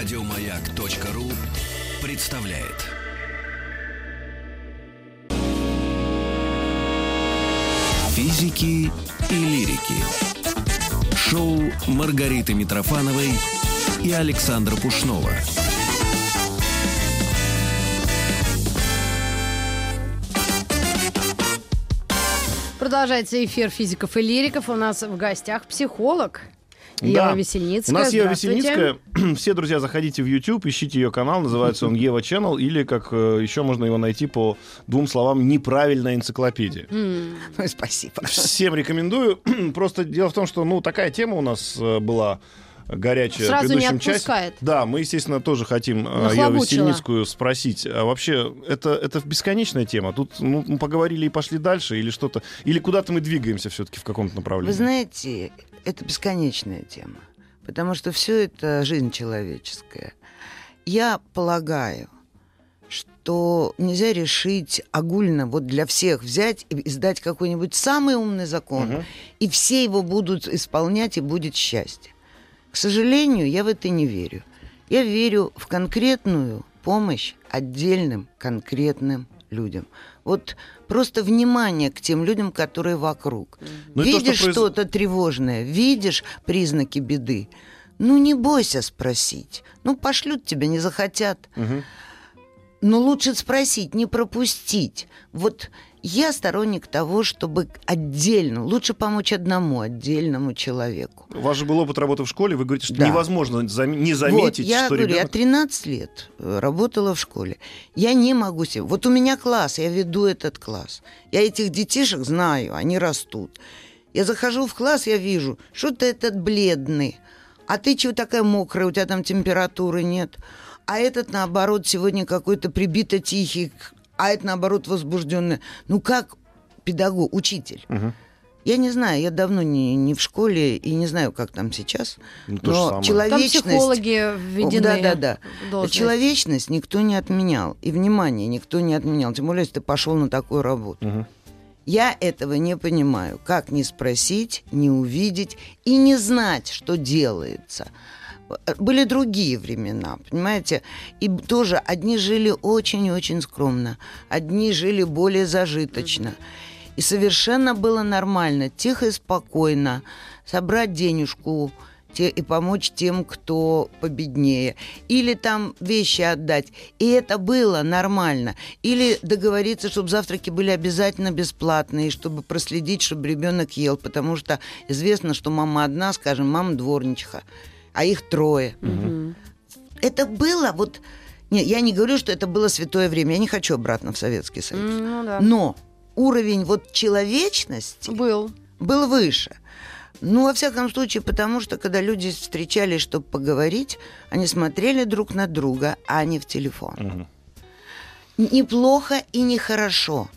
Радиомаяк.ру представляет. Физики и лирики. Шоу Маргариты Митрофановой и Александра Пушнова. Продолжается эфир физиков и лириков. У нас в гостях психолог Ева Да. Весельницкая. У нас Ева. Весельницкая. Все, друзья, заходите в YouTube, ищите ее канал, называется он Ева Channel, или, как э, еще можно его найти по двум словам, неправильная энциклопедия. Ой, спасибо. Всем рекомендую. Просто дело в том, что, ну, такая тема у нас э, была горячая Сразу в не предыдущем часе. отпускает. Да, мы, естественно, тоже хотим э, Еву. Весельницкую спросить. А вообще, это, это бесконечная тема? Тут ну, мы поговорили и пошли дальше, или что-то... Или куда-то мы двигаемся все-таки в каком-то направлении? Вы знаете, это бесконечная тема, потому что все это жизнь человеческая. Я полагаю, что нельзя решить огульно вот для всех взять и издать какой-нибудь самый умный закон, Мгм. и все его будут исполнять, и будет счастье. К сожалению, я в это не верю. Я верю в конкретную помощь отдельным конкретным людям. Вот просто внимание к тем людям, которые вокруг. Ну видишь что произ- что-то тревожное, видишь признаки беды, ну не бойся спросить. Ну пошлют тебя, не захотят. Мгм. Но лучше спросить, не пропустить. Вот я сторонник того, чтобы отдельно, лучше помочь одному отдельному человеку. У вас же был опыт работы в школе, вы говорите, что Да. невозможно зам- не вот, заметить, я что говорю, я ребенок... 13 лет э, работала в школе. Я не могу себе... Вот у меня класс, я веду этот класс. Я этих детишек знаю, они растут. Я захожу в класс, я вижу, что ты этот бледный, а ты чего такая мокрая, у тебя там температуры нет. А этот, наоборот, сегодня какой-то прибито тихий, а это, наоборот, возбужденный. Ну как педагог, учитель? Мгм. Я не знаю, я давно не, не в школе и не знаю, как там сейчас. Ну, но самое. Там человечность... психологи введены. Да, да, да. должность. Человечность никто не отменял. И внимание никто не отменял. Тем более, если ты пошел на такую работу. Мгм. Я этого не понимаю. Как не спросить, не увидеть и не знать, что делается. Были другие времена, понимаете? И тоже одни жили очень-очень скромно, одни жили более зажиточно. И совершенно было нормально, тихо и спокойно собрать денежку те- и помочь тем, кто победнее. Или там вещи отдать. И это было нормально. Или договориться, чтобы завтраки были обязательно бесплатные, чтобы проследить, чтобы ребенок ел. Потому что известно, что мама одна, скажем, мама дворничиха, а их трое. Мгм. Это было вот... Нет, я не говорю, что это было святое время. Я не хочу обратно в Советский Союз. Ну да. Но уровень вот человечности Был. был выше. Ну, во всяком случае, потому что, когда люди встречались, чтобы поговорить, они смотрели друг на друга, а не в телефон. Мгм. Неплохо и нехорошо.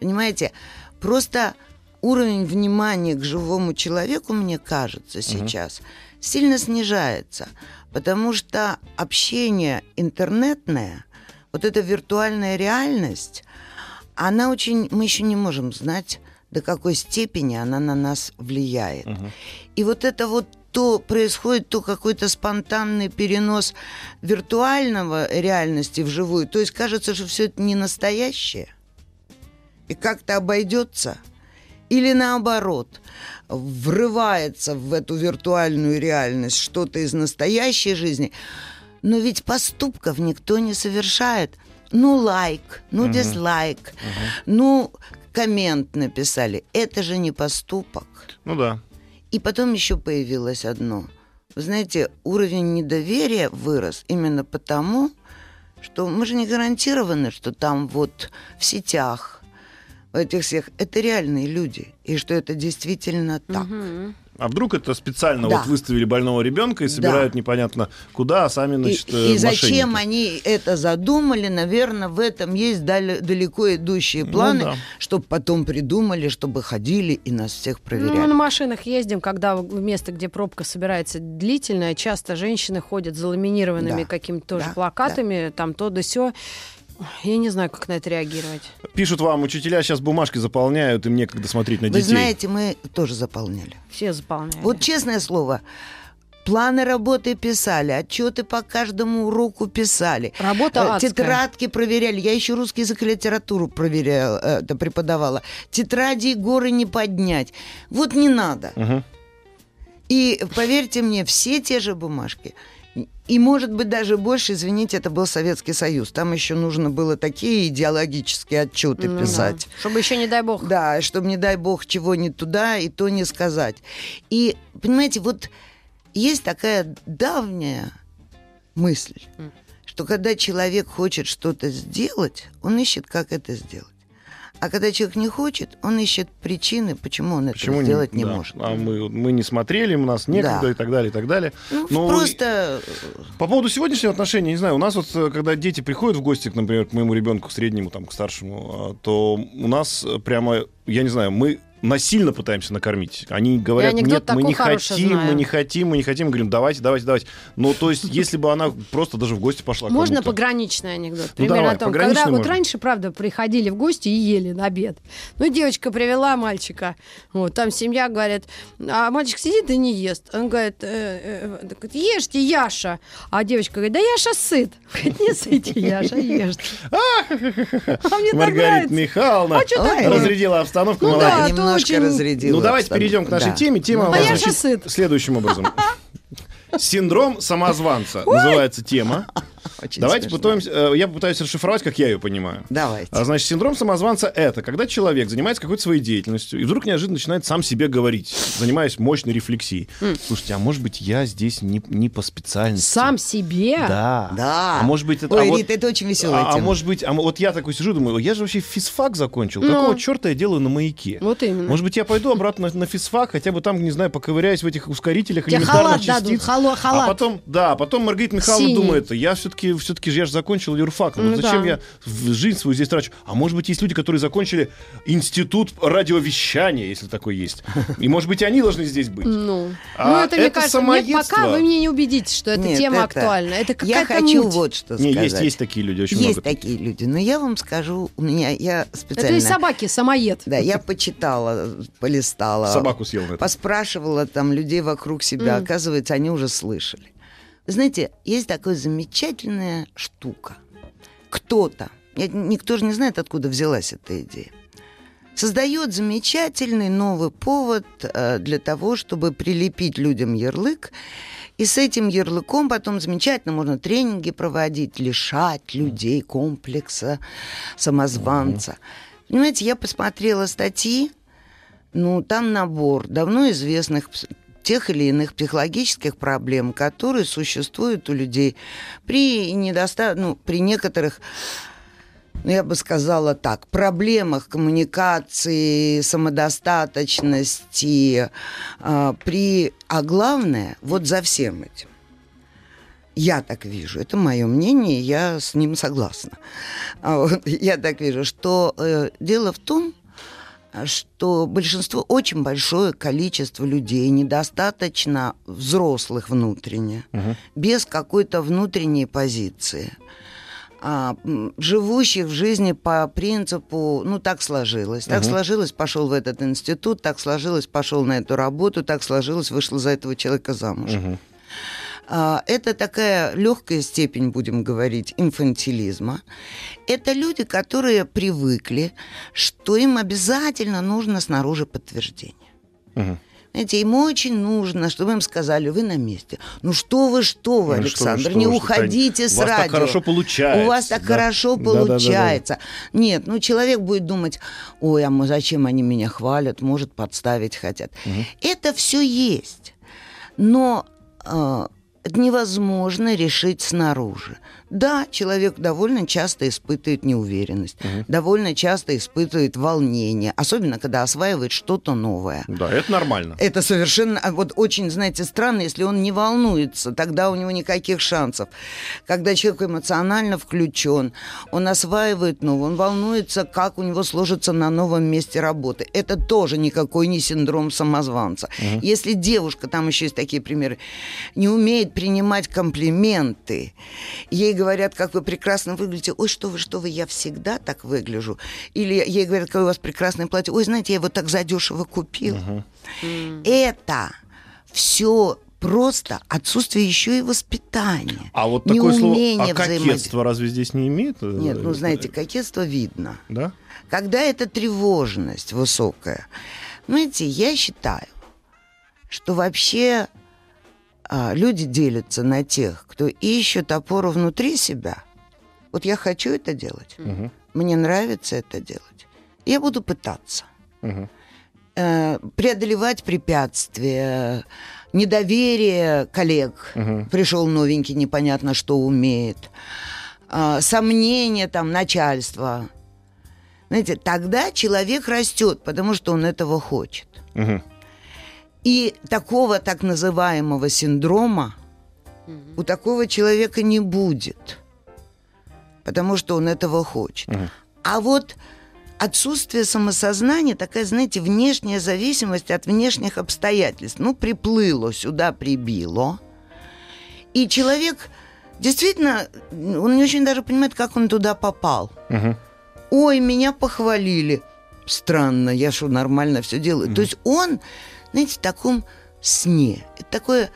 Понимаете? Просто уровень внимания к живому человеку, мне кажется, сейчас сильно снижается. Потому что общение интернетное, вот эта виртуальная реальность, она очень... Мы еще не можем знать, до какой степени она на нас влияет. Мгм. И вот это вот то происходит, то какой-то спонтанный перенос виртуального реальности в живую. То есть кажется, что все это не настоящее. И как-то обойдется. Или наоборот, врывается в эту виртуальную реальность что-то из настоящей жизни. Но ведь поступков никто не совершает. Ну, лайк, ну, Мгм. дизлайк, ну, коммент написали. Это же не поступок. Ну да. И потом еще появилось одно. Вы знаете, уровень недоверия вырос именно потому, что мы же не гарантированы, что там вот в сетях, в этих всех, это реальные люди, и что это действительно так. А вдруг это специально Да. вот выставили больного ребенка и Да. собирают непонятно куда, а сами, И, значит, и э, зачем они это задумали, наверное, в этом есть дали- далеко идущие Ну планы, да. чтобы потом придумали, чтобы ходили и нас всех Ну, проверяли. мы на машинах ездим, когда в место, где пробка собирается длительная, часто женщины ходят с заламинированными Да. какими-то тоже Да, плакатами, там то да сё. Я не знаю, как на это реагировать. Пишут вам, учителя сейчас бумажки заполняют, им некогда смотреть на Вы детей. знаете, мы тоже заполняли. Все заполняют. Вот честное слово, планы работы писали, отчеты по каждому уроку писали. Работа Э, адская. Тетрадки проверяли. Я еще русский язык и литературу проверяла, это преподавала. Тетради и горы не поднять. Вот не надо. Мгм. И поверьте мне, все те же бумажки. И, может быть, даже больше, извините, это был Советский Союз. Там еще нужно было такие идеологические отчеты Ну да. писать. Чтобы еще, не дай бог. Да, чтобы, не дай бог, чего не туда и то не сказать. И, понимаете, вот есть такая давняя мысль, М. что когда человек хочет что-то сделать, он ищет, как это сделать. А когда человек не хочет, он ищет причины, почему он Почему это не- сделать не, да. может. А мы, мы не смотрели, у нас некогда Да. и так далее, и так далее. Ну, Но просто По поводу сегодняшнего отношения, не знаю, у нас вот, э, когда дети приходят в гости, например, к моему ребенку, к среднему, там, к старшему, а, то у нас э, прямо, я не знаю, мы насильно пытаемся накормить. Они говорят, нет, мы не хотим, знаю. мы не хотим, мы не хотим. Мы говорим, давайте, давайте, давайте. Ну, то есть, если бы она просто даже в гости пошла к Можно пограничный анекдот? Ну, Примерно давай, о том, когда вот можно. раньше, правда, приходили в гости и ели на обед. Ну, девочка привела мальчика. Вот, там семья говорит, а мальчик сидит и не ест. Он говорит, э, э, говорит, ешьте, Яша. А девочка говорит, да Яша сыт. Говорит, не сыте, Яша, ешьте. А мне так Маргарита нравится. Михайловна А разрядила обстановку. Ну да, а немножко очень- разрядила. Ну, давайте обстановку. перейдем к нашей Да. теме. Тема А у нас следующим образом. Синдром самозванца называется тема. Очень Давайте смешно. пытаемся, э, я попытаюсь расшифровать, как я ее понимаю. Давайте. А, значит, синдром самозванца это когда человек занимается какой-то своей деятельностью и вдруг неожиданно начинает сам себе говорить, занимаясь мощной рефлексией. Слушайте, а может быть я здесь не, не по специальности? Сам себе? Да. Да. А может быть это... Ой, а вот- Рита, это очень веселая а, а тема. может быть, а вот я такой сижу, думаю, я же вообще физфак закончил. Ну. Какого черта я делаю на маяке? Вот именно. Может быть, я пойду обратно на, физфак, хотя бы там, не знаю, поковыряюсь в этих ускорителях Тебе элементарных халат частиц. халат. А потом, да, потом Маргарита Михайловна Синий. думает, я все-таки, все-таки же я же закончил юрфак. Ну, Ну зачем да. я жизнь свою здесь трачу? А может быть, есть люди, которые закончили институт радиовещания, если такой есть. И может быть, они должны здесь быть. Ну, А ну это, мне это кажется, мне самоедство. пока вы мне не убедите, что эта Нет, тема это- актуальна. Это Я какая-то хочу муть. вот что Не, сказать. есть, есть такие люди, очень Есть много. такие люди. Но я вам скажу, у меня, я Это специально... и собаки, самоед. Да, я почитала, полистала. Собаку съел на это. Поспрашивала там людей вокруг себя. М. Оказывается, они уже слышали. Знаете, есть такая замечательная штука. Кто-то, никто же не знает, откуда взялась эта идея, создает замечательный новый повод э, для того, чтобы прилепить людям ярлык. И с этим ярлыком потом замечательно можно тренинги проводить, лишать людей комплекса самозванца. Понимаете, я посмотрела статьи, ну, там набор давно известных тех или иных психологических проблем, которые существуют у людей при недоста... ну, при некоторых ну, я бы сказала так, проблемах коммуникации, самодостаточности, а, при... а главное, вот за всем этим, я так вижу, это мое мнение, я с ним согласна. А Я так вижу, что э, дело в том, что большинство, очень большое количество людей, недостаточно взрослых внутренне, без какой-то внутренней позиции, а, живущих в жизни по принципу, ну так сложилось, так сложилось, пошел в этот институт, так сложилось, пошел на эту работу, так сложилось, вышел за этого человека замуж. А, Это такая легкая степень, будем говорить, инфантилизма. Это люди, которые привыкли, что им обязательно нужно снаружи подтверждение. Мгм. Знаете, им очень нужно, чтобы им сказали, вы на месте. Ну что вы, что вы, Ну, Александр, что вы, не что вы, уходите что с у вас так радио. хорошо получается, У вас так да. хорошо получается. Нет, ну человек будет думать, ой, а мы- зачем они меня хвалят, может, подставить хотят. Это все есть. Но э, это невозможно решить снаружи. Да, человек довольно часто испытывает неуверенность, довольно часто испытывает волнение, особенно когда осваивает что-то новое. Да, это нормально. Это совершенно, а вот очень, знаете, странно, если он не волнуется, тогда у него никаких шансов. Когда человек эмоционально включен, он осваивает новое, он волнуется, как у него сложится на новом месте работы. Это тоже никакой не синдром самозванца. Если девушка, там еще есть такие примеры, не умеет принимать комплименты, ей говорят, как вы прекрасно выглядите, ой, что вы, что вы, я всегда так выгляжу. Или ей говорят, какое у вас прекрасное платье, ой, знаете, я его так задешево купил. Это все просто отсутствие еще и воспитания. А вот такое слово а кокетство разве здесь не имеет? э, Нет, ну знаете, кокетство видно. Да? Когда это тревожность высокая. Знаете, я считаю, что вообще люди делятся на тех, кто ищет опору внутри себя. Вот я хочу это делать, Мгм. мне нравится это делать. Я буду пытаться э, преодолевать препятствия, недоверие коллег. Мгм. Пришел новенький, непонятно что умеет. А, сомнения там начальства. Знаете, тогда человек растет, потому что он этого хочет. Мгм. И такого так называемого синдрома у такого человека не будет, потому что он этого хочет. А вот отсутствие самосознания, такая, знаете, внешняя зависимость от внешних обстоятельств. Ну, приплыло сюда, прибило. И человек действительно, он не очень даже понимает, как он туда попал. Мгм. Ой, меня похвалили. Странно, я что, нормально все делаю. То есть он, знаете, в таком сне. Это такое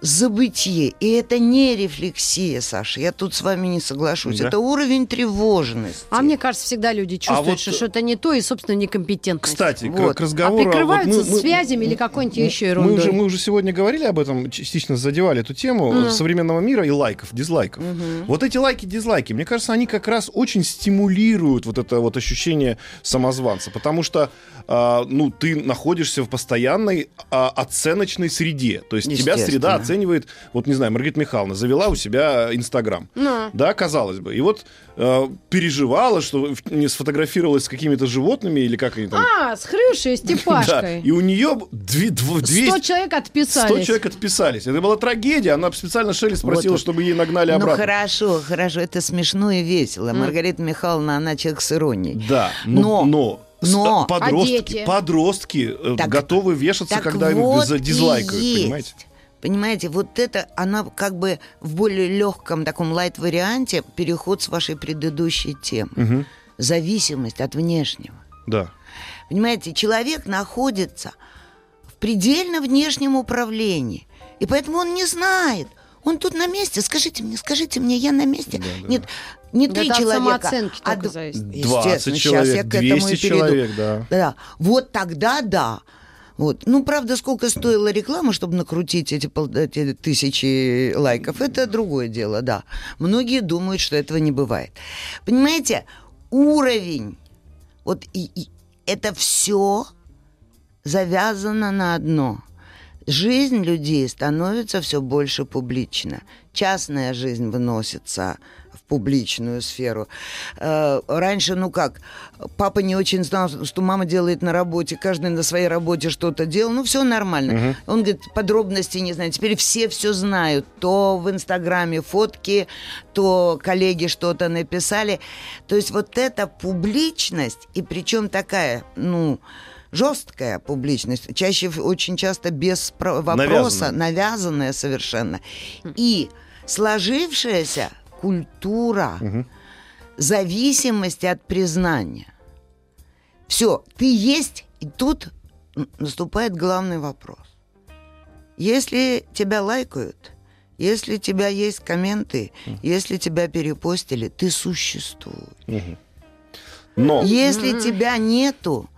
забытие. И это не рефлексия, Саша. Я тут с вами не соглашусь. Да. Это уровень тревожности. А мне кажется, всегда люди чувствуют, вот, что э, что-то не то и, собственно, некомпетентность. Кстати, к- Вот. к а разговору... вот прикрываются мы- мы- связями или какой-нибудь еще Мы ерундой. уже, мы уже сегодня говорили об этом, частично задевали эту тему Мгм. современного мира и лайков, дизлайков. Вот эти лайки, дизлайки, мне кажется, они как раз очень стимулируют вот это вот ощущение самозванца, потому что, а, ну, ты находишься в постоянной а, оценочной среде, то есть тебя среда. Оценивает, вот не знаю, Маргарита Михайловна завела у себя Инстаграм, Ну. да, казалось бы, и вот э, переживала, что не сфотографировалась с какими-то животными или как они там. А, с Хрюшей, с Да, Степашкой. и у нее две, дв- 200, 100 человек 100 отписались. человек отписались. Это была трагедия. Она специально Шелли спросила, Вот. чтобы ей нагнали Ну обратно. хорошо, хорошо, это смешно и весело. Маргарита Михайловна, она человек с иронией. Да, но, Но- но, но- ста- подростки, А дети? подростки э, Так- готовы вешаться, Так когда им вот за и дизлайкают, понимаете? Понимаете, вот это, она как бы в более легком таком лайт-варианте переход с вашей предыдущей темы. Мгм. Зависимость от внешнего. Да. Понимаете, человек находится в предельно внешнем управлении. И поэтому он не знает. Он тут на месте. Скажите мне, скажите мне, я на месте. Да, да. Нет, не Да три это от человека. самооценки а только д- зависит. 20 Естественно, сейчас я человек, к этому и 200 перейду. человек, да. Да, вот тогда да. Вот. Ну, правда, сколько стоила реклама, чтобы накрутить эти, пол- эти тысячи лайков, это другое дело, да. Многие думают, что этого не бывает. Понимаете, уровень, вот и, и это все завязано на одно. Жизнь людей становится все больше публична. Частная жизнь выносится публичную сферу. Э, Раньше, ну как, папа не очень знал, что мама делает на работе, каждый на своей работе что-то делал, ну все нормально. Он говорит, подробности не знает. Теперь все все знают. То в Инстаграме фотки, то коллеги что-то написали. То есть вот эта публичность, и причем такая, ну, жесткая публичность, чаще очень часто без про- вопроса, Навязанная. навязанная совершенно. И сложившаяся культура зависимости от признания. Все, ты есть, и тут наступает главный вопрос. Если тебя лайкают, если у тебя есть комменты, если тебя перепостили, ты существуешь. Но Если тебя нету,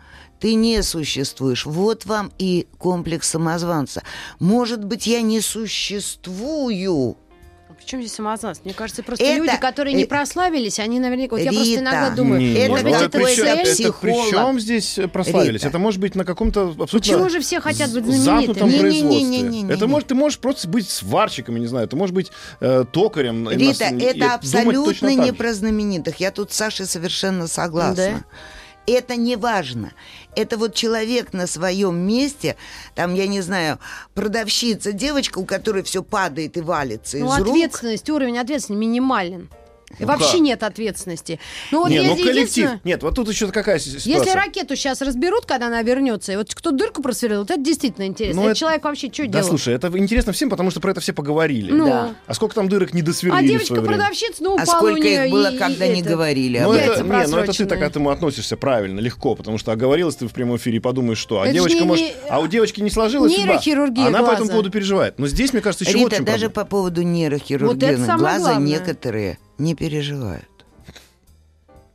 ты не существуешь. Вот вам и комплекс самозванца. Может быть, я не существую. Причем здесь самозванство? Мне кажется, просто Это- люди, которые не прославились, они наверняка... Вот я просто Рита, иногда думаю, Не, это может быть, ведь это такой цель? это это при психолог. чем здесь прославились? Рита. Это может быть на каком-то абсолютно Почему же все хотят быть знаменитыми? производстве. Не-не-не-не-не-не. Это может, ты можешь просто быть сварщиком, я не знаю, ты можешь быть э, токарем. Рита, нас- и это абсолютно не про знаменитых. Я тут с Сашей совершенно согласна. Да? Это не важно. Это вот человек на своем месте, там, я не знаю, продавщица, девочка, у которой все падает и валится Ну, из рук. ответственность, уровень ответственности минимален. И вообще нет ответственности. Ну вот не, ну коллектив. единственное- Нет, вот тут еще какая ситуация. Если ракету сейчас разберут, когда она вернется, и вот кто дырку просверлил, вот это действительно интересно. Ну, это- человек вообще что Да, делал? слушай, это интересно всем, потому что про это все поговорили. Ну. Да. А сколько там дырок не досверлили А девочка-продавщица, ну, А упала у сколько нее их было, и- и когда не это. говорили Ну это, не, ну это ты так к этому относишься правильно, легко, потому что оговорилась ты в прямом эфире и подумаешь, что. А Это девочка не- может. не- А у девочки не сложилась судьба. Нейрохирургия Она по глаза. этому поводу переживает. Но здесь, мне кажется, еще вот Рита, чем даже по поводу нейрохирургии Вот глаза главное. некоторые не переживают.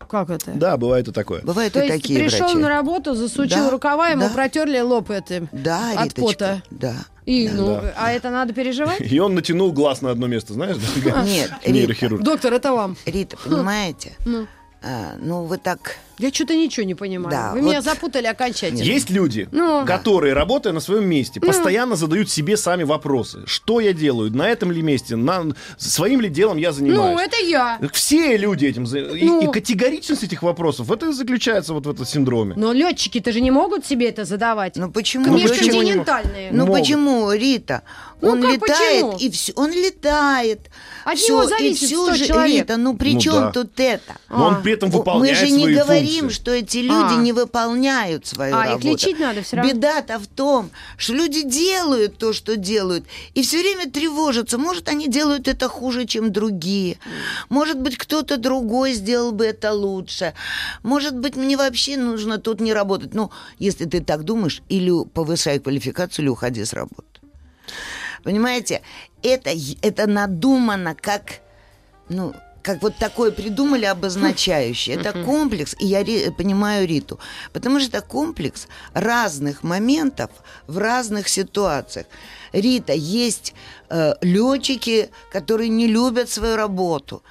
Как это? Да, бывает и такое. Бывают То и есть такие пришел врачи. на работу, засучил Да, рукава, ему да. протерли лоб этим. Да, от Риточка, пота. Да. И, да. ну, Да. а это надо переживать? И он натянул глаз на одно место, знаешь? Нет, Рита, Нейрохирург. Доктор, это вам. Рита, понимаете? Ну. А, ну, вы так... Я что-то ничего не понимаю. Да, Вы вот- меня запутали окончательно. Есть люди, Ну. которые, работая на своем месте, постоянно задают себе сами вопросы. Что я делаю? На этом ли месте? На... Своим ли делом я занимаюсь? Ну, это я. Все люди этим... за- И, Ну. и категоричность этих вопросов, это и заключается вот в этом синдроме. Но летчики-то же не могут себе это задавать. Ну, почему? Ну, почему не Межконтинентальные. Ну Могут. почему, Рита? Ну, он как летает почему? и все, он летает. От Всё, него и зависит всё 100 же, человек. Рита, ну при Ну чем да. тут это? Но А. он при этом Мы выполняет же не свои говорим, что эти люди А. не выполняют свою А, их работу. лечить надо всё равно. Беда-то в том, что люди делают то, что делают, и все время тревожатся. Может, они делают это хуже, чем другие. Может быть, кто-то другой сделал бы это лучше. Может быть, мне вообще нужно тут не работать. Ну, если ты так думаешь, или повышай квалификацию, или уходи с работы. Понимаете, это, это надумано как, ну, как вот такое придумали обозначающее. Это комплекс, и я понимаю Риту, потому что это комплекс разных моментов в разных ситуациях. Рита, есть э, летчики, которые не любят свою работу.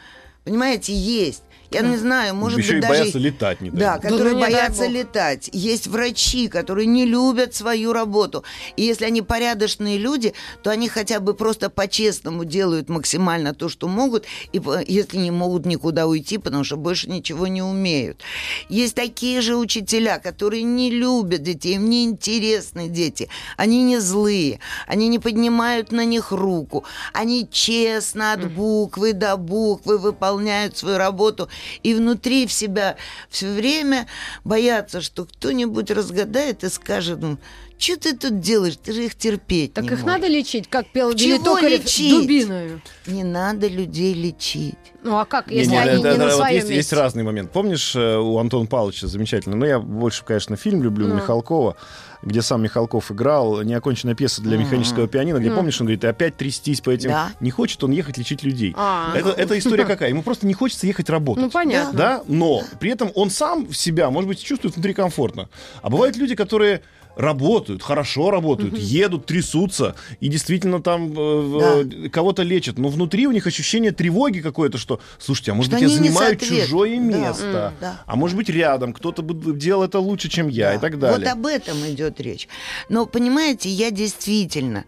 Понимаете, есть. Я не знаю, может Еще быть, и даже... боятся летать, не Да, бог. Да которые ну, боятся летать. Есть врачи, которые не любят свою работу. И если они порядочные люди, то они хотя бы просто по-честному делают максимально то, что могут, и по- если не могут никуда уйти, потому что больше ничего не умеют. Есть такие же учителя, которые не любят детей, им не интересны дети. Они не злые, они не поднимают на них руку. Они честно от буквы до буквы выполняют свою работу и внутри в себя все время боятся, что кто-нибудь разгадает и скажет, ну, что ты тут делаешь, ты же их терпеть Так не их можешь». надо лечить, как пел Чего лечить? дубиною. Не надо людей лечить. Ну а как, Не, если не, они да, не да, на вот своем есть, есть месте? разный момент. Помнишь, э, у Антона Павловича замечательно, ну, я больше, конечно, фильм люблю Ну. Михалкова, где сам Михалков играл, неоконченная пьеса для механического пианино, где, Ну. помнишь, он говорит, опять трястись по этим... Да. Не хочет он ехать лечить людей. А. Это, это история какая? Ему просто не хочется ехать работать. Ну понятно. Да, но при этом он сам себя, может быть, чувствует внутри комфортно. А бывают люди, которые работают, хорошо работают, едут, трясутся и действительно там э, э, кого-то лечат. Но внутри у них ощущение тревоги какое-то, что, слушайте, а может Что быть, я занимаю чужое Да. место, да. а может быть, рядом кто-то бы делал это лучше, чем я и Да. так далее. Вот об этом идет речь. Но, понимаете, я действительно,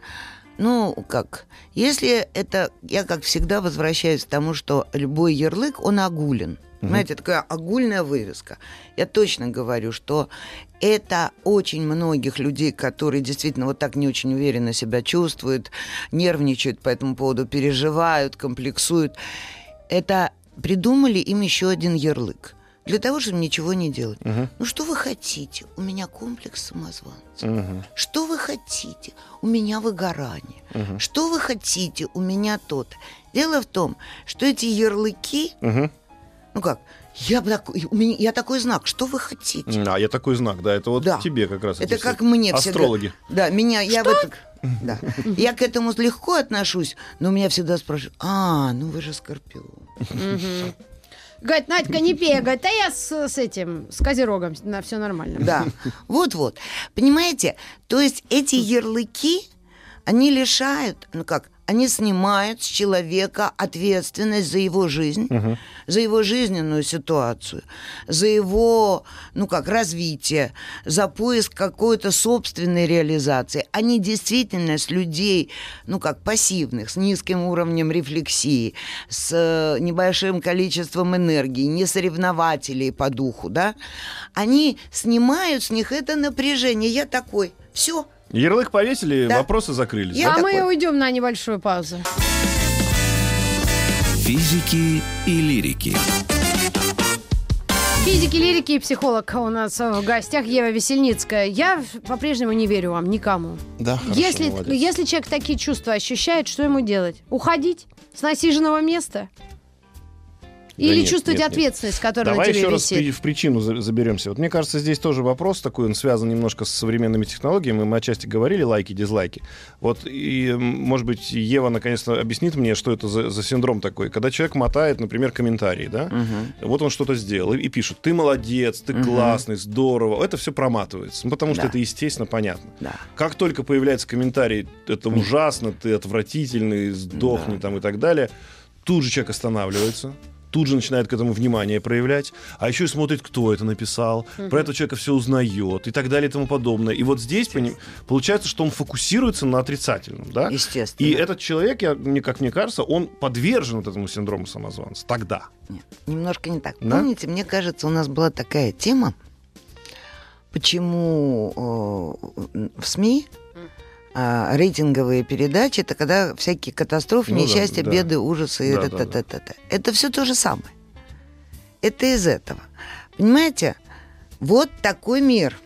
ну, как, если это, я, как всегда, возвращаюсь к тому, что любой ярлык, он огулен. Понимаете, такая огульная вывеска. Я точно говорю, что это очень многих людей, которые действительно вот так не очень уверенно себя чувствуют, нервничают по этому поводу, переживают, комплексуют. Это придумали им еще один ярлык. Для того, чтобы ничего не делать. Ну что вы хотите? У меня комплекс самозванца. Мгм. Что вы хотите? У меня выгорание. Что вы хотите? У меня тот. Дело в том, что эти ярлыки, Мгм. ну как, я, у меня, я такой знак, что вы хотите? А, я такой знак, да, это вот Да. тебе как раз. Это как все мне всегда- Астрологи. Да, меня, я в это- да. Я к этому легко отношусь, но меня всегда спрашивают, а, ну вы же скорпион. Говорит, Надька, не пей. Говорит, а я с, с этим, с козерогом, на все нормально. Да, вот-вот. Понимаете, то есть эти ярлыки, они лишают, ну как, они снимают с человека ответственность за его жизнь, за его жизненную ситуацию, за его, ну как, развитие, за поиск какой-то собственной реализации. Они действительно с людей, ну как, пассивных, с низким уровнем рефлексии, с э, небольшим количеством энергии, не соревнователей по духу, да, они снимают с них это напряжение. Я такой, все, Ярлык повесили, Да. вопросы закрылись. Я а да? мы такой. уйдем на небольшую паузу. Физики и лирики. Физики, лирики и психолог у нас в гостях Ева Весельницкая. Я по-прежнему не верю вам никому. Да, хорошо, если, молодец. если человек такие чувства ощущает, что ему делать? Уходить с насиженного места? Да Или нет, чувствовать нет, нет. ответственность, которая Давай на тебе еще раз висит? при- в причину за- заберемся. Вот мне кажется, здесь тоже вопрос такой, он связан немножко с современными технологиями. Мы отчасти говорили лайки, дизлайки. Вот и, может быть, Ева наконец-то объяснит мне, что это за, за синдром такой. Когда человек мотает, например, комментарии, да? Вот он что-то сделал и, и пишет, ты молодец, ты классный, здорово. Это все проматывается, ну, потому что Да. это естественно понятно. Да. Как только появляется комментарий, это ужасно, ты отвратительный, сдохни Да. там и так далее, тут же человек останавливается, тут же начинает к этому внимание проявлять, а еще и смотрит, кто это написал, про этого человека все узнает и так далее и тому подобное. И вот здесь поним- получается, что он фокусируется на отрицательном, да? Естественно. И этот человек, я, мне, как мне кажется, он подвержен вот этому синдрому самозванца. Тогда. Нет, немножко не так. Да? Помните, мне кажется, у нас была такая тема, почему э, в СМИ а, рейтинговые передачи это когда всякие катастрофы, Ну да, несчастья, да. беды, ужасы. и Да, да, та-та-та-та-та. Это все то же самое. Это из этого. Понимаете? Вот такой мир.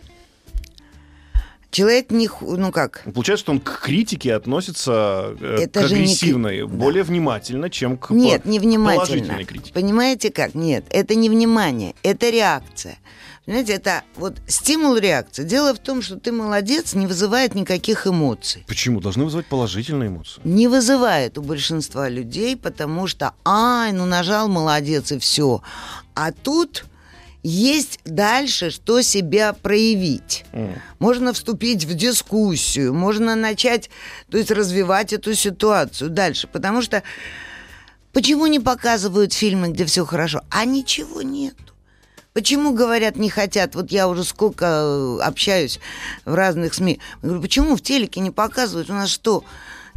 Человек не... Ну как? Получается, что он к критике относится э, Это к же не агрессивной да. более внимательно, чем к Нет, по- невнимательно. положительной критике. Понимаете как? Нет, это не внимание, это реакция. Понимаете, это вот стимул реакции. Дело в том, что ты молодец, не вызывает никаких эмоций. Почему? Должны вызывать положительные эмоции. Не вызывает у большинства людей, потому что, ай, ну нажал, молодец, и все. А тут есть дальше, что себя проявить. М. Можно вступить в дискуссию, можно начать, то есть развивать эту ситуацию дальше. Потому что почему не показывают фильмы, где все хорошо? А ничего нету. Почему, говорят, не хотят? Вот я уже сколько э, общаюсь в разных СМИ. Я говорю, почему в телеке не показывают? У нас что,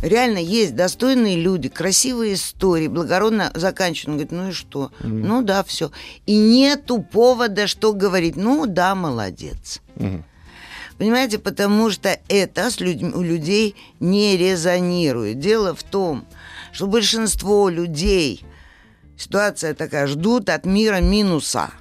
реально есть достойные люди, красивые истории, благородно заканчивают. Он говорит, ну и что? Ну да, все. И нету повода, что говорить. Ну да, молодец. Мгм. Понимаете, потому что это с людьми, у людей не резонирует. Дело в том, что большинство людей, ситуация такая, ждут от мира минуса.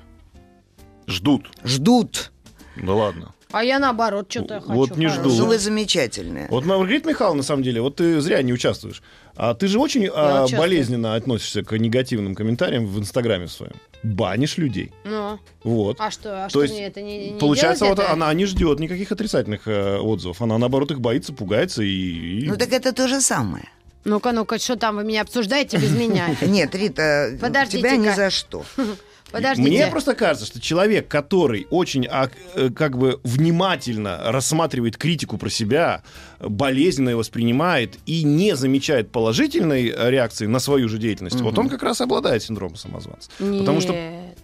Ждут. Ждут. Да ладно. А я наоборот что-то хочу. Вот не жду. Что вы замечательные. Вот, Маргарита Михайловна, на самом деле, вот ты зря не участвуешь. А ты же очень а, болезненно относишься к негативным комментариям в Инстаграме своем. Банишь людей. Ну, Вот. а что, а То что есть, мне это не, не Получается, вот это? она не ждет никаких отрицательных э, отзывов. Она, наоборот, их боится, пугается и... и- Ну так это то же самое. Ну-ка, ну-ка, что там вы меня обсуждаете без меня? Нет, Рита, Подождите-ка. тебя ни за что. Подождите. Мне просто кажется, что человек, который очень а, э, как бы внимательно рассматривает критику про себя, болезненно ее воспринимает и не замечает положительной э, реакции на свою же деятельность, вот он как раз обладает синдромом самозванца. Потому что Нет.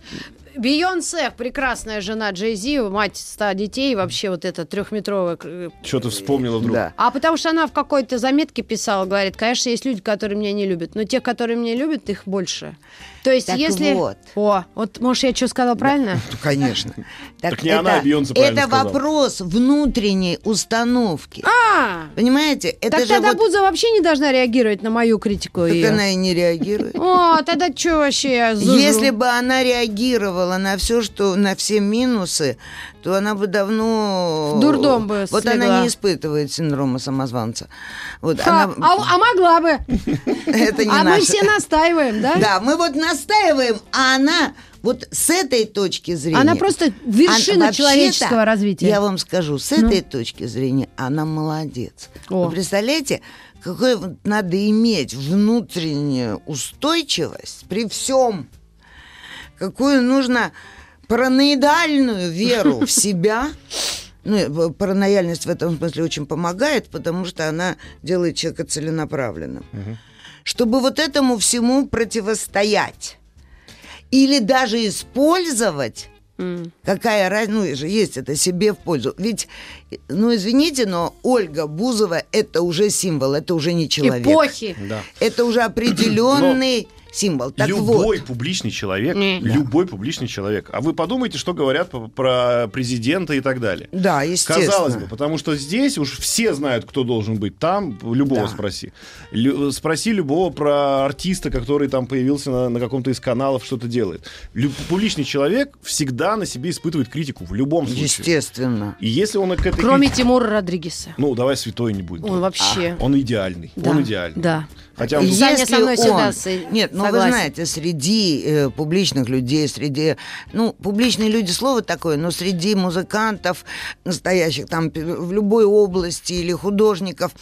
Бейонсе, прекрасная жена Джей Зи, мать ста детей, вообще вот эта трехметровая. э, что ты вспомнила вдруг. Да. А потому что она в какой-то заметке писала, говорит, конечно, есть люди, которые меня не любят, но те, которые меня любят, их больше. То есть, Так если... вот. О, вот, может, я что сказала правильно? Ну, Конечно. Так не она, а Бейонсе правильно Это сказала. вопрос внутренней установки. А, Понимаете, это так же тогда вот... Буза вообще не должна реагировать на мою критику. Так её. она и не реагирует. О, тогда что вообще зужу? Если бы она реагировала на все, что на все минусы, то она бы давно В дурдом бы Вот слегла. она не испытывает синдрома самозванца. Вот Ха, она а, а могла бы. это не а мы все настаиваем, да? Да, мы вот настаиваем, а она вот с этой точки зрения. Она просто вершина Она- человеческого развития. Я вам скажу, с этой точки зрения она молодец. О. Вы представляете, какой вот надо иметь внутреннюю устойчивость при всем, какую нужно параноидальную веру в себя. Ну, паранояльность в этом смысле очень помогает, потому что она делает человека целенаправленным. Чтобы вот этому всему противостоять. Или даже использовать М. Какая разница, ну, же есть это себе в пользу. Ведь, ну, извините, но Ольга Бузова это уже символ, это уже не человек. Эпохи. Да. Это уже определенный символ. Так любой вот, публичный человек, Не. любой публичный человек. А вы подумайте, что говорят про президента и так далее. да, естественно. Казалось бы, потому что здесь уж все знают, кто должен быть там, любого Да. спроси. Лю- спроси любого про артиста, который там появился на, на каком-то из каналов, что-то делает. Лю- публичный человек всегда на себе испытывает критику в любом случае. Естественно. И если он к этой Кроме критике- Тимура Родригеса. Ну, давай святой не будет. Он вообще... Он идеальный. Да, Он идеальный. Да. Хотя он- Саня Если со мной он- Нет, ну согласен. вы знаете, среди э, публичных людей, среди... Ну, публичные люди, слово такое, но среди музыкантов настоящих, там, в любой области или художников,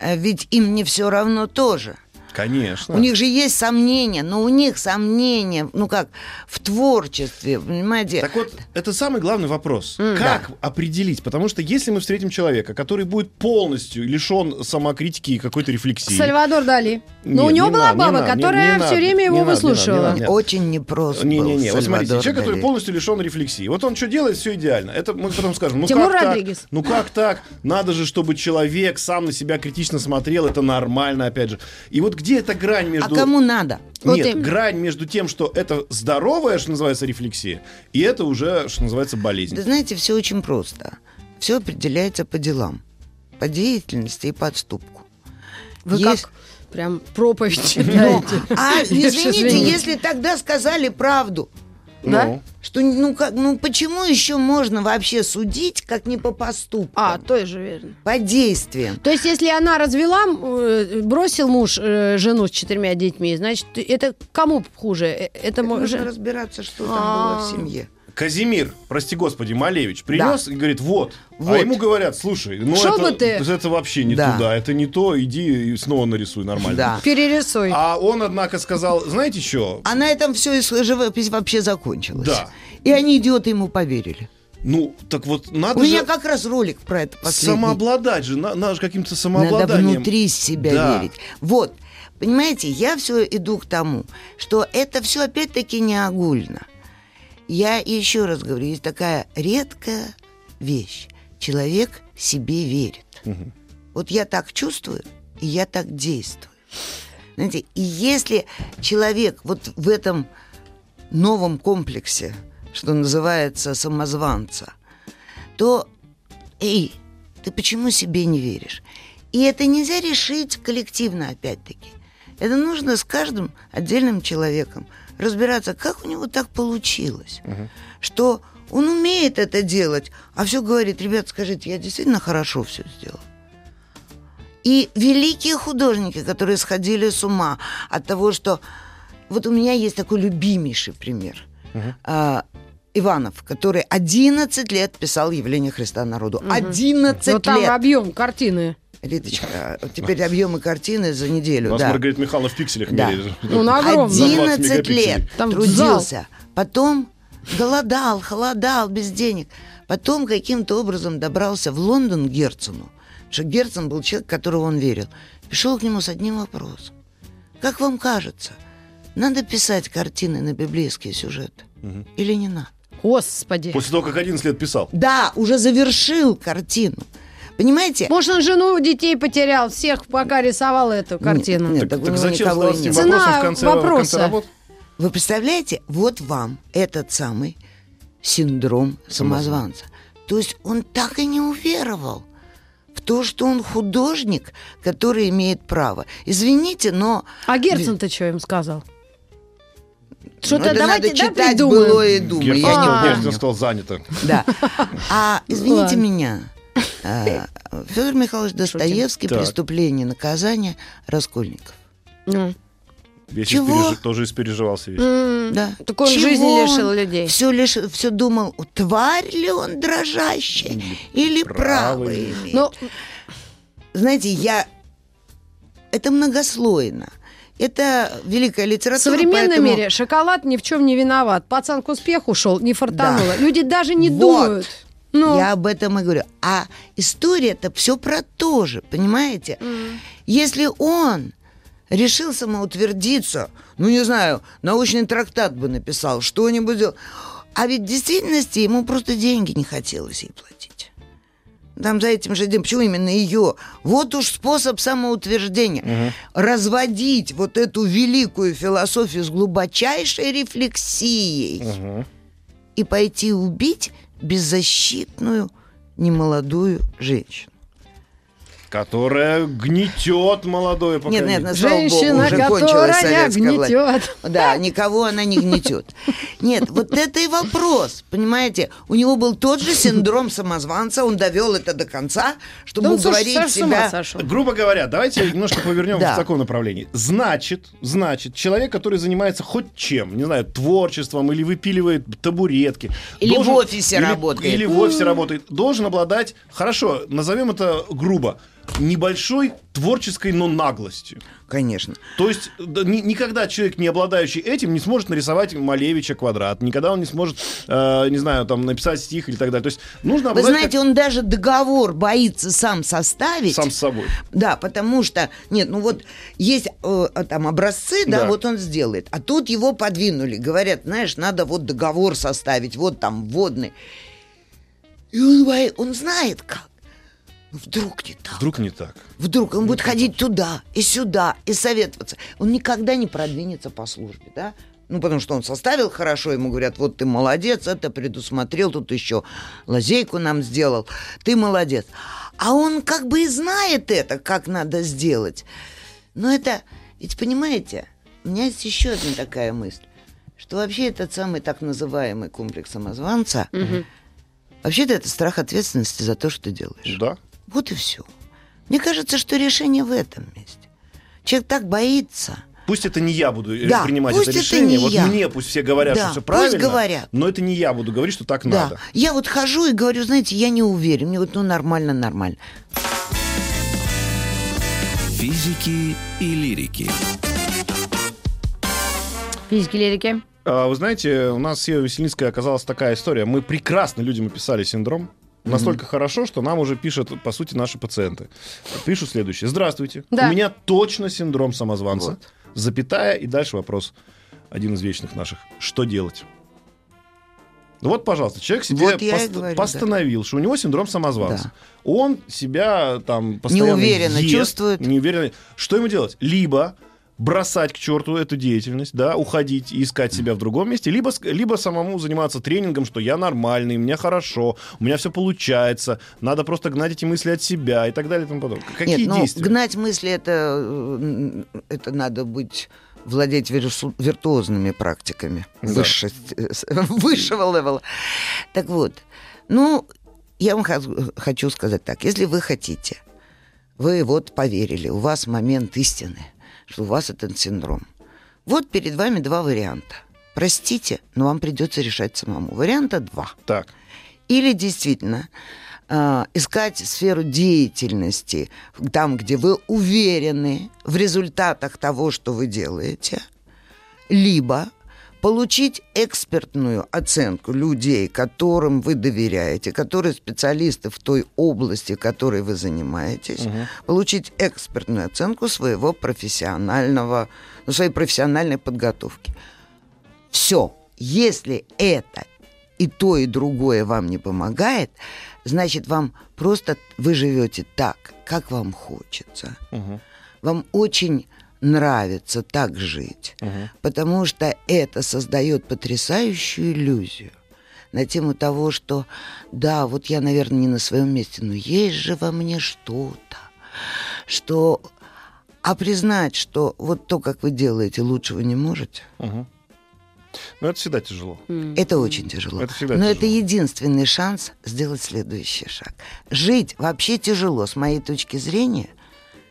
э, ведь им не все равно тоже. Конечно. У них же есть сомнения, но у них сомнения, ну как, в творчестве, понимаете? Так вот, это самый главный вопрос. как определить? Потому что если мы встретим человека, который будет полностью лишен самокритики и какой-то рефлексии. Сальвадор Дали. Но у Нет, него не была надо, не баба, не- которая не все надо, время не его надо, не надо, не выслушивала. надо. Очень непрост Не-не-не, вот смотрите, человек, который полностью лишен рефлексии. Вот он что делает, все идеально. Это мы потом скажем, ну Тимур как Родригес. так? Ну как так? Надо же, чтобы человек сам на себя критично смотрел, это нормально, опять же. И вот где эта грань А между... кому надо? Вот Нет, именно. грань между тем, что это здоровая, что называется, рефлексия, и это уже, что называется, болезнь. Да знаете, все очень просто. Все определяется по делам, по деятельности и подступку. Вы Есть- как прям проповедь Но, читаете. а извините, если тогда сказали правду, Да? Ну, что ну как, ну почему еще можно вообще судить, как не по поступкам, А, тоже верно. по действиям? То есть, если она развела, э, бросил муж э, жену с четырьмя детьми, значит, это кому хуже? Э, Это Нужно может... разбираться, что там было в А. семье. Казимир, прости господи, Малевич, принес и говорит, вот. А Вот. ему говорят, слушай, ну Шо это, ты? это вообще не Да. туда, это не то, иди и снова нарисуй нормально. Да. Перерисуй. А он, однако, сказал, знаете что? А на этом все живопись вообще закончилась. Да. И они, идиоты, ему поверили. Ну, так вот, надо У меня же как раз ролик про это последний. самообладать же, на- надо же каким-то Надо самообладанием. внутри себя Да. верить. Вот, понимаете, я все иду к тому, что это все опять-таки не огульно. Я еще раз говорю, есть такая редкая вещь. Человек себе верит. Вот я так чувствую, и я так действую. Знаете, и если человек вот в этом новом комплексе, что называется самозванца, то, эй, ты почему себе не веришь? И это нельзя решить коллективно, опять-таки. Это нужно с каждым отдельным человеком разбираться, как у него так получилось, что он умеет это делать, а все говорит, ребят, скажите, я действительно хорошо все сделал. И великие художники, которые сходили с ума от того, что... Вот у меня есть такой любимейший пример. А, Иванов, который 11 лет писал «Явление Христа народу». 11 Но там лет! объем картины. Риточка, теперь объемы картины за У неделю. нас да. Маргарита Михайловна в пикселях Да. меряет. Ну, на огромном. За 20 11 мегапикселей. лет Там трудился. Потом голодал, холодал, без денег. Потом каким-то образом добрался в Лондон к Герцену. Потому что Герцен был человек, в которого он верил. Пришел к нему с одним вопросом. Как вам кажется, надо писать картины на библейские сюжеты? Или не надо? Господи. После того, как 11 лет писал. Да, уже завершил картину. Понимаете? Может, он жену, детей потерял, всех пока рисовал эту картину. нет, Так, так зачем и этим вопросом Цена в конце, в конце вопроса. работы? Вы представляете, вот вам этот самый синдром самозванца. То есть он так и не уверовал в то, что он художник, который имеет право. Извините, но... А Герцен-то что им сказал? Что-то надо, давайте надо да, читать придумаем. былое думы. Я не А. помню. Сказал, занято. Да. А извините Ладно. меня, Федор Михайлович Достоевский Так. «Преступление и наказание» Раскольников. Ну. Весь Чего? испережи- тоже испереживался весь. М, Да. Так он Чего жизни он лишил людей. Все, лишь, все думал, тварь ли он дрожащая или право правый. имеет. Ну, Знаете, я... Это многослойно. Это великая в литература. современном поэтому- мире шоколад ни в чем не виноват. Пацан к успеху шел, не фартануло. Люди даже не Вот. думают. Ну, Я об этом и говорю. А история-то все про то же, понимаете? Если он решил самоутвердиться, ну, не знаю, научный трактат бы написал, что-нибудь сделал. А ведь в действительности ему просто деньги не хотелось ей платить. Там за этим же делом, почему именно ее? Вот уж способ самоутверждения. Разводить вот эту великую философию с глубочайшей рефлексией Мгм. и пойти убить беззащитную немолодую женщину. Которая гнетет молодое Нет, поколение. нет, на слава богу, Женщина, уже кончилась которая советская власть. гнетет. Да, никого она не гнетет. Нет, вот это и вопрос, понимаете? У него был тот же синдром самозванца, он довел это до конца, чтобы Да уговорить ума себя. сошел. Грубо говоря, давайте немножко повернем Да. в таком направлении. Значит, значит, человек, который занимается хоть чем, не знаю, творчеством или выпиливает табуретки. Или в офисе или- работает. Или в офисе работает. Должен обладать, хорошо, назовем это грубо, небольшой творческой, но наглостью. Конечно. То есть да, ни- никогда человек, не обладающий этим, не сможет нарисовать Малевича квадрат. Никогда он не сможет, э, не знаю, там написать стих или так далее. То есть нужно Вы знаете, он даже договор боится сам составить. сам с собой. Да, потому что, нет, ну вот есть э, там образцы, да, Да. вот он сделает. А тут его подвинули. Говорят, знаешь, надо вот договор составить, вот там вводный. И он, он знает как. Вдруг не так. Вдруг не так. Вдруг он будет ходить туда и сюда и советоваться. Он никогда не продвинется по службе, да? Ну, потому что он составил хорошо, ему говорят, вот ты молодец, это предусмотрел, тут еще лазейку нам сделал, ты молодец. А он как бы и знает это, как надо сделать. Но это, ведь понимаете, у меня есть еще одна такая мысль, что вообще этот самый так называемый комплекс самозванца, вообще-то это страх ответственности за то, что ты делаешь. Да. Вот и все. Мне кажется, что решение в этом месте. Человек так боится. Пусть это не я буду э, Да, принимать пусть это это решение. не вот я. мне пусть все говорят, Да, что все пусть правильно. говорят. Но это не я буду говорить, что так Да. надо. Я вот хожу и говорю, знаете, я не уверен. Мне вот, ну, нормально, нормально. Физики и лирики. Физики, лирики. А, Вы знаете, у нас с Евой Веселинской оказалась такая история. Мы прекрасно людям описали синдром. Настолько хорошо, что нам уже пишут, по сути, наши пациенты. Пишут следующее. Здравствуйте. Да. У меня точно синдром самозванца. Вот. Запятая. И дальше вопрос. Один из вечных наших. Что делать? Ну вот, пожалуйста, человек себе Вот пост- говорю, да. постановил, что у него синдром самозванца. Да. Он себя там постоянно Неуверенно ест, чувствует. Неуверенно. Что ему делать? Либо бросать к черту эту деятельность, да, уходить и искать себя в другом месте, либо, либо самому заниматься тренингом, что я нормальный, мне хорошо, у меня все получается, надо просто гнать эти мысли от себя и так далее и тому подобное. Какие Нет, ну, действия? гнать мысли, это, э, это надо быть владеть виртуозными практиками Да. высшей- э, высшего левела. Так вот, ну, я вам хо- хочу сказать так. Если вы хотите, вы вот поверили, у вас момент истины, что у вас этот синдром. Вот перед вами два варианта. Простите, но вам придется решать самому. Варианта два. Так, Или действительно э, искать сферу деятельности там, где вы уверены в результатах того, что вы делаете, либо получить экспертную оценку людей, которым вы доверяете, которые специалисты в той области, которой вы занимаетесь, получить экспертную оценку своего профессионального, ну, своей профессиональной подготовки. Все. Если это и то, и другое вам не помогает, значит, вам просто вы живете так, как вам хочется. Мгм. Вам очень нравится так жить, Мгм. потому что это создает потрясающую иллюзию на тему того, что да, вот я, наверное, не на своем месте, но есть же во мне что-то, что... А признать, что вот то, как вы делаете, лучше вы не можете, Мгм. Ну, это всегда тяжело. это очень тяжело. Это всегда Но тяжело. это единственный шанс сделать следующий шаг. Жить вообще тяжело, с моей точки зрения.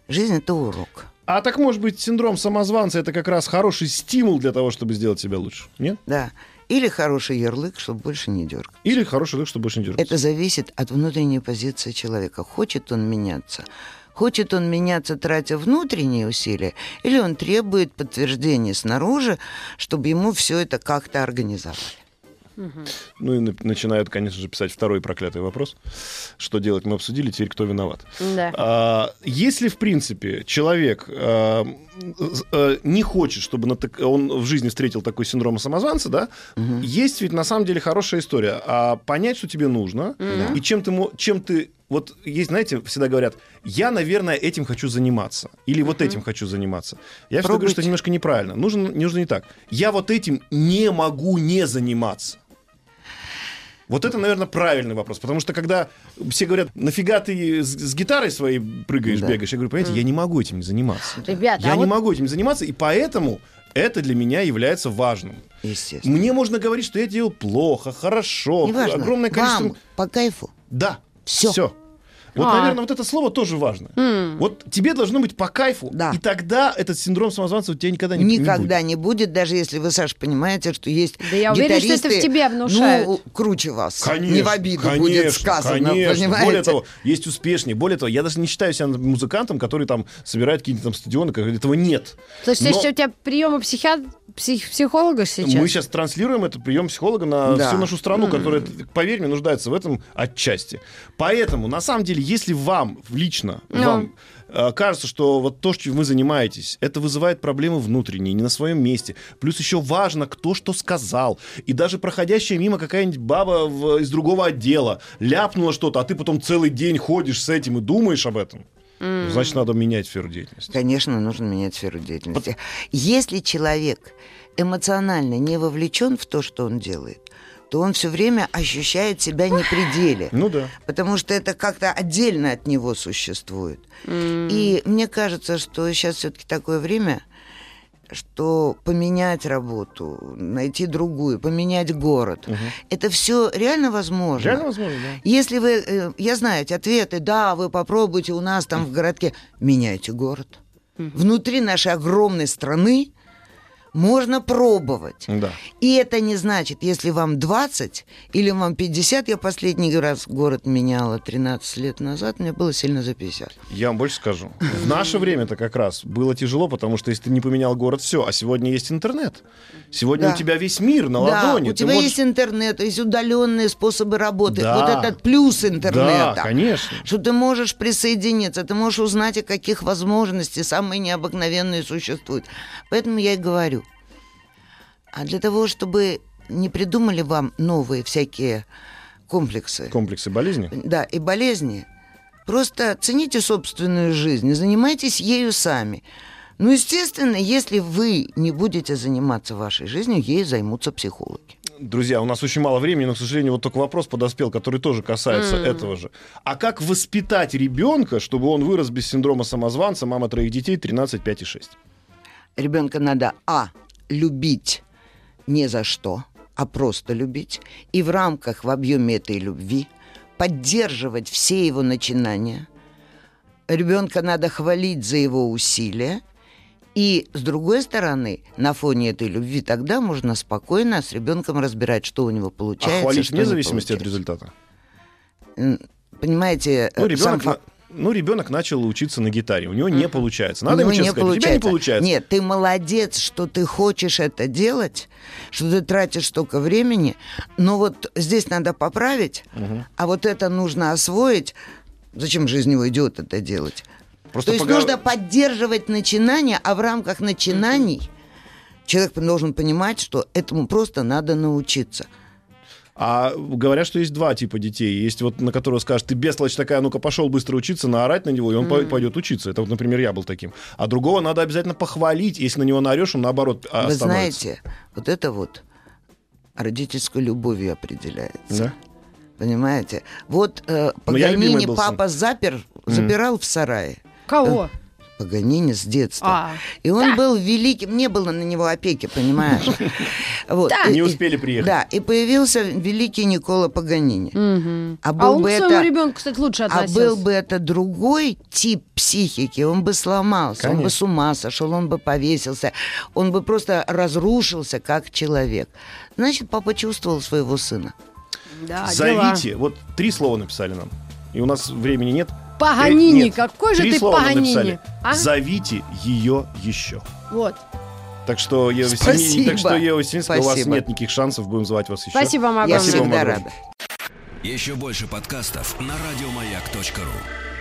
Жизнь это урок. А так, может быть, синдром самозванца это как раз хороший стимул для того, чтобы сделать себя лучше? Нет? Да. Или хороший ярлык, чтобы больше не дергать. Или хороший лук, чтобы больше не дергаться? Это зависит от внутренней позиции человека. Хочет он меняться, хочет он меняться, тратя внутренние усилия, или он требует подтверждения снаружи, чтобы ему все это как-то организовали. Ну и на- начинают, конечно же, писать второй проклятый вопрос. Что делать? Мы обсудили, теперь кто виноват? Да. А, если, в принципе, человек а, а, не хочет, чтобы натык- он в жизни встретил такой синдром самозванца, да, есть ведь на самом деле хорошая история. А понять, что тебе нужно, и чем ты, чем ты вот есть, знаете, всегда говорят, я, наверное, этим хочу заниматься. Или вот этим хочу заниматься. Я всегда говорю, что это немножко неправильно. Нужно, нужно не так. Я вот этим не могу не заниматься. Вот это, наверное, правильный вопрос. Потому что когда все говорят, нафига ты с, с гитарой своей прыгаешь, Да. бегаешь, я говорю, понимаете, я не могу этим заниматься. Ребята, я а не вот- могу этим заниматься, и поэтому это для меня является важным. Естественно. Мне можно говорить, что я делал плохо, хорошо, Неважно. огромное количество... Вам по кайфу. Да. Всё. Все. Вот, А. наверное, вот это слово тоже важно. Вот тебе должно быть по кайфу, Да. и тогда этот синдром самозванца у тебя никогда не, не Никогда будет. не будет, даже если вы, Саша, понимаете, что есть Да я уверена, что это в гитаристы, тебе внушают. Ну, круче вас. Конечно, не в обиду конечно, будет сказано, конечно. понимаете? Более того, есть успешнее. Более того, я даже не считаю себя музыкантом, который там собирает какие-то там стадионы, как этого нет. То есть, Но если у тебя приемы психиат... псих- психолога сейчас? Мы сейчас транслируем этот прием психолога на Да. всю нашу страну, которая, поверь мне, нуждается в этом отчасти. Поэтому, на самом деле, если вам лично, Ну. вам э, кажется, что вот то, чем вы занимаетесь, это вызывает проблемы внутренние, не на своем месте. Плюс еще важно, кто что сказал. И даже проходящая мимо какая-нибудь баба в- из другого отдела ляпнула что-то, а ты потом целый день ходишь с этим и думаешь об этом. ну, Значит, надо менять сферу деятельности. Конечно, нужно менять сферу деятельности. Если человек эмоционально не вовлечен в то, что он делает, то он все время ощущает себя не при деле. Ну да. Потому что это как-то отдельно от него существует. И мне кажется, что сейчас все-таки такое время, что поменять работу, найти другую, поменять город, это все реально возможно. Реально возможно, да. Если вы, э, я знаю эти ответы, да, вы попробуйте у нас там в городке, меняйте город. Внутри нашей огромной страны можно пробовать. Да. И это не значит, если вам 20 или вам 50, я последний раз город меняла 13 лет назад, мне было сильно за 50. Я вам больше скажу. В наше время-то как раз было тяжело, потому что если ты не поменял город, все. А сегодня есть интернет. Сегодня Да. у тебя весь мир на да, ладони. у тебя можешь- есть интернет, есть удаленные способы работы. Да. Вот этот плюс интернета. Да, конечно. Что ты можешь присоединиться, ты можешь узнать, о каких возможностей самые необыкновенные существуют. Поэтому я и говорю. А для того, чтобы не придумали вам новые всякие комплексы, Комплексы болезни. да, и болезни, просто цените собственную жизнь занимайтесь ею сами. Ну, естественно, если вы не будете заниматься вашей жизнью, ей займутся психологи. Друзья, у нас очень мало времени, но, к сожалению, вот только вопрос подоспел, который тоже касается этого же. А как воспитать ребенка, чтобы он вырос без синдрома самозванца, мама троих детей, 13, 5 и 6? Ребенка надо, а, любить не за что, а просто любить. И в рамках, в объеме этой любви поддерживать все его начинания. Ребенка надо хвалить за его усилия. И, с другой стороны, на фоне этой любви тогда можно спокойно с ребенком разбирать, что у него А получается. хвалить что вне не зависимости от результата? Понимаете, Ну, э, сам ребенок, факт- на- ну, ребенок начал учиться на гитаре, у него не получается. Надо У ему честно сказать, у тебя не получается. Нет, ты молодец, что ты хочешь это делать, что ты тратишь столько времени, но вот здесь надо поправить, а вот это нужно освоить. Зачем же из него идиот это делать? Просто То есть пога- нужно поддерживать начинания, а в рамках начинаний человек должен понимать, что этому просто надо научиться. А говорят, что есть два типа детей. Есть вот, на которого скажешь, ты бестолочь такая, ну-ка пошел быстро учиться, наорать на него, и он по- пойдет учиться. Это вот, например, я был таким. А другого надо обязательно похвалить. Если на него наорешь, он наоборот а, Вы остановится. знаете, вот это вот родительской любовью определяется. Да? Понимаете? Вот э, Паганини папа запер, запирал в сарае. Кого? Паганини с детства. А, И он был великим, не было на него опеки, понимаешь? Вот. Да. И- Не успели приехать. Да, и появился великий Никола Паганини. А А был он бы к своему это... ребенку, кстати, лучше А относился. был бы это другой тип психики, он бы сломался, он бы с ума сошел, он бы повесился, он бы просто разрушился как человек. Значит, папа чувствовал своего сына. Да, дела. Зовите. Вот три слова написали нам. И у нас времени нет. Паганини, Э, нет. какой же Три ты слова Паганини? написали. А? Зовите ее еще. Вот. Так что, Ева Спасибо. Так что, Ева Васильевская, у вас Спасибо. нет никаких шансов, будем звать вас еще. Спасибо вам Я огромное. Спасибо вам всегда огромное. рада. Еще больше подкастов на радиомаяк.ру.